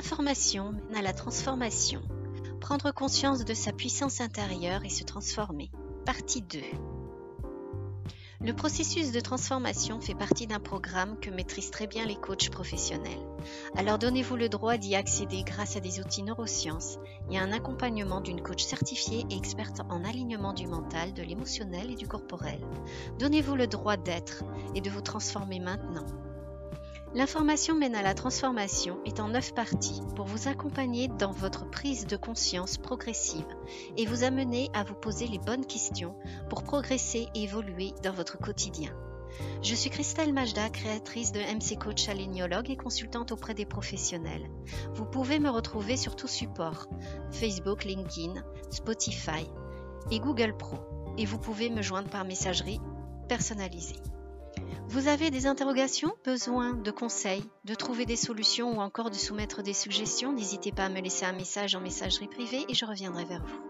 L'information mène à la transformation. Prendre conscience de sa puissance intérieure et se transformer. Partie 2. Le processus de transformation fait partie d'un programme que maîtrisent très bien les coachs professionnels. Alors donnez-vous le droit d'y accéder grâce à des outils neurosciences et à un accompagnement d'une coach certifiée et experte en alignement du mental, de l'émotionnel et du corporel. Donnez-vous le droit d'être et de vous transformer maintenant. L'information mène à la transformation est en neuf parties pour vous accompagner dans votre prise de conscience progressive et vous amener à vous poser les bonnes questions pour progresser et évoluer dans votre quotidien. Je suis Christelle Majda, créatrice de MC Coach Alignologue et consultante auprès des professionnels. Vous pouvez me retrouver sur tout support Facebook, LinkedIn, Spotify et Google Pro. Et vous pouvez me joindre par messagerie personnalisée. Vous avez des interrogations, besoin de conseils, de trouver des solutions ou encore de soumettre des suggestions, n'hésitez pas à me laisser un message en messagerie privée et je reviendrai vers vous.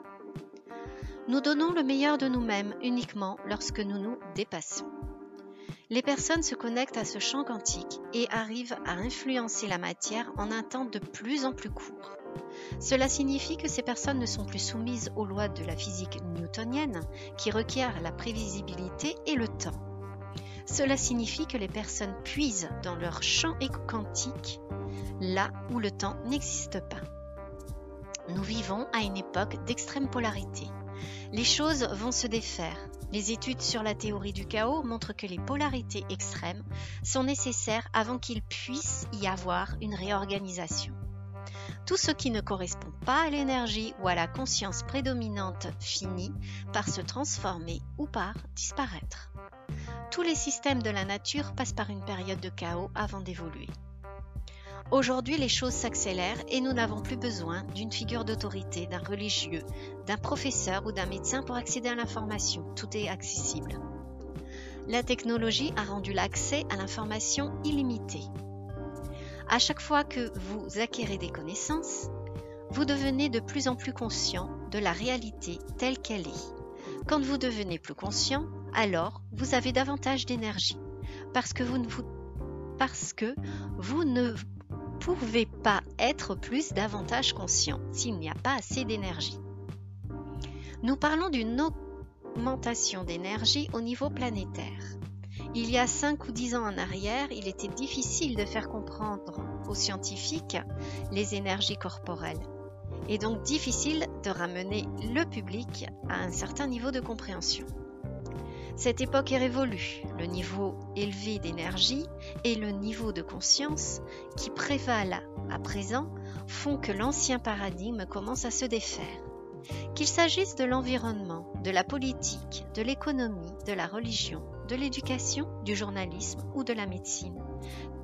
Nous donnons le meilleur de nous-mêmes uniquement lorsque nous nous dépassons. Les personnes se connectent à ce champ quantique et arrivent à influencer la matière en un temps de plus en plus court. Cela signifie que ces personnes ne sont plus soumises aux lois de la physique newtonienne qui requièrent la prévisibilité et le temps. Cela signifie que les personnes puisent dans leur champ quantique là où le temps n'existe pas. Nous vivons à une époque d'extrême polarité. Les choses vont se défaire. Les études sur la théorie du chaos montrent que les polarités extrêmes sont nécessaires avant qu'il puisse y avoir une réorganisation. Tout ce qui ne correspond pas à l'énergie ou à la conscience prédominante finit par se transformer ou par disparaître. Tous les systèmes de la nature passent par une période de chaos avant d'évoluer. Aujourd'hui, les choses s'accélèrent et nous n'avons plus besoin d'une figure d'autorité, d'un religieux, d'un professeur ou d'un médecin pour accéder à l'information. Tout est accessible. La technologie a rendu l'accès à l'information illimité. À chaque fois que vous acquérez des connaissances, vous devenez de plus en plus conscient de la réalité telle qu'elle est. Quand vous devenez plus conscient, alors vous avez davantage d'énergie parce que vous ne pouvez pas être plus davantage conscient s'il n'y a pas assez d'énergie. Nous parlons d'une augmentation d'énergie au niveau planétaire. Il y a 5 ou 10 ans en arrière, il était difficile de faire comprendre aux scientifiques les énergies corporelles et donc difficile de ramener le public à un certain niveau de compréhension. Cette époque est révolue. Le niveau élevé d'énergie et le niveau de conscience qui prévalent à présent font que l'ancien paradigme commence à se défaire. Qu'il s'agisse de l'environnement, de la politique, de l'économie, de la religion, de l'éducation, du journalisme ou de la médecine,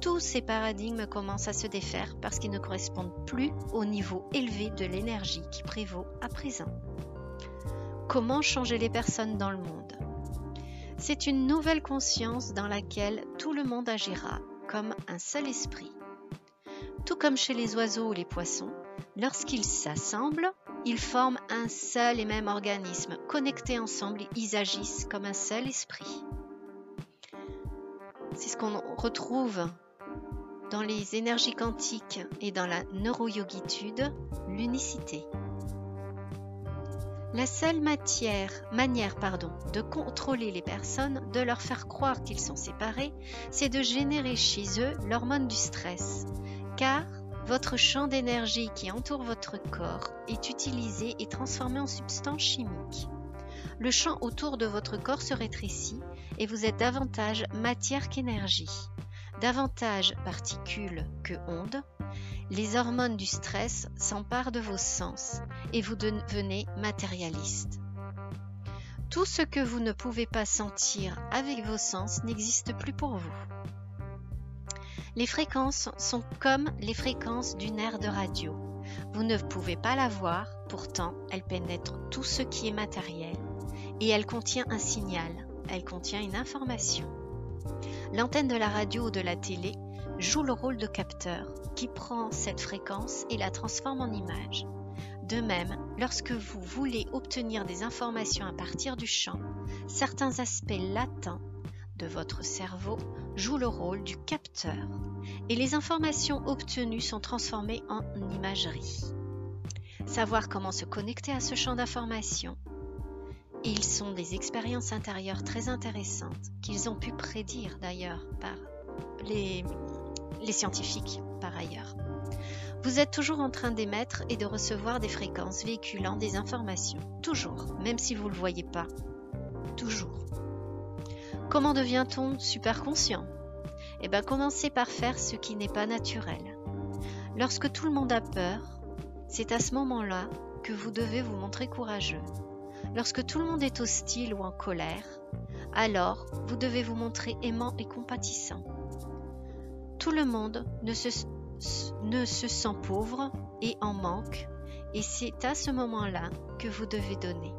tous ces paradigmes commencent à se défaire parce qu'ils ne correspondent plus au niveau élevé de l'énergie qui prévaut à présent. Comment changer les personnes dans le monde? C'est une nouvelle conscience dans laquelle tout le monde agira comme un seul esprit. Tout comme chez les oiseaux ou les poissons, lorsqu'ils s'assemblent, ils forment un seul et même organisme. Connectés ensemble, ils agissent comme un seul esprit. C'est ce qu'on retrouve dans les énergies quantiques et dans la neuroyogitude, l'unicité. La seule manière de contrôler les personnes, de leur faire croire qu'ils sont séparés, c'est de générer chez eux l'hormone du stress. Car votre champ d'énergie qui entoure votre corps est utilisé et transformé en substance chimique. Le champ autour de votre corps se rétrécit et vous êtes davantage matière qu'énergie davantage particules que ondes, les hormones du stress s'emparent de vos sens et vous devenez matérialiste. Tout ce que vous ne pouvez pas sentir avec vos sens n'existe plus pour vous. Les fréquences sont comme les fréquences d'une aire de radio. Vous ne pouvez pas la voir, pourtant elle pénètre tout ce qui est matériel et elle contient un signal, elle contient une information. L'antenne de la radio ou de la télé joue le rôle de capteur qui prend cette fréquence et la transforme en image. De même, lorsque vous voulez obtenir des informations à partir du champ, certains aspects latents de votre cerveau joue le rôle du capteur et les informations obtenues sont transformées en imagerie. Savoir comment se connecter à ce champ d'informations. Ils sont des expériences intérieures très intéressantes qu'ils ont pu prédire d'ailleurs par les, scientifiques par ailleurs. Vous êtes toujours en train d'émettre et de recevoir des fréquences véhiculant des informations. Toujours, même si vous ne le voyez pas. Toujours. Comment devient-on super conscient Eh bien, commencez par faire ce qui n'est pas naturel. Lorsque tout le monde a peur, c'est à ce moment-là que vous devez vous montrer courageux. Lorsque tout le monde est hostile ou en colère, alors vous devez vous montrer aimant et compatissant. Tout le monde ne se, sent pauvre et en manque, et c'est à ce moment-là que vous devez donner.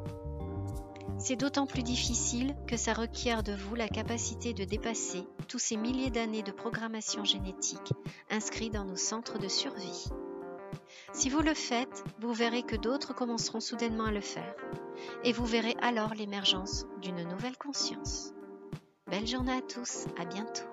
C'est d'autant plus difficile que ça requiert de vous la capacité de dépasser tous ces milliers d'années de programmation génétique inscrits dans nos centres de survie. Si vous le faites, vous verrez que d'autres commenceront soudainement à le faire, et vous verrez alors l'émergence d'une nouvelle conscience. Belle journée à tous, à bientôt.